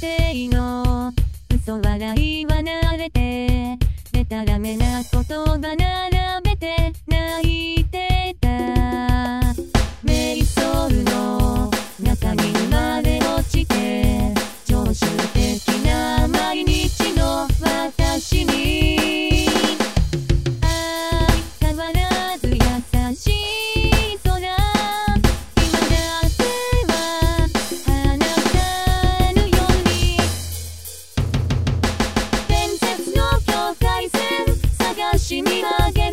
定の。嘘笑いは慣れて。でたらめな言葉並べて。泣いて。君げ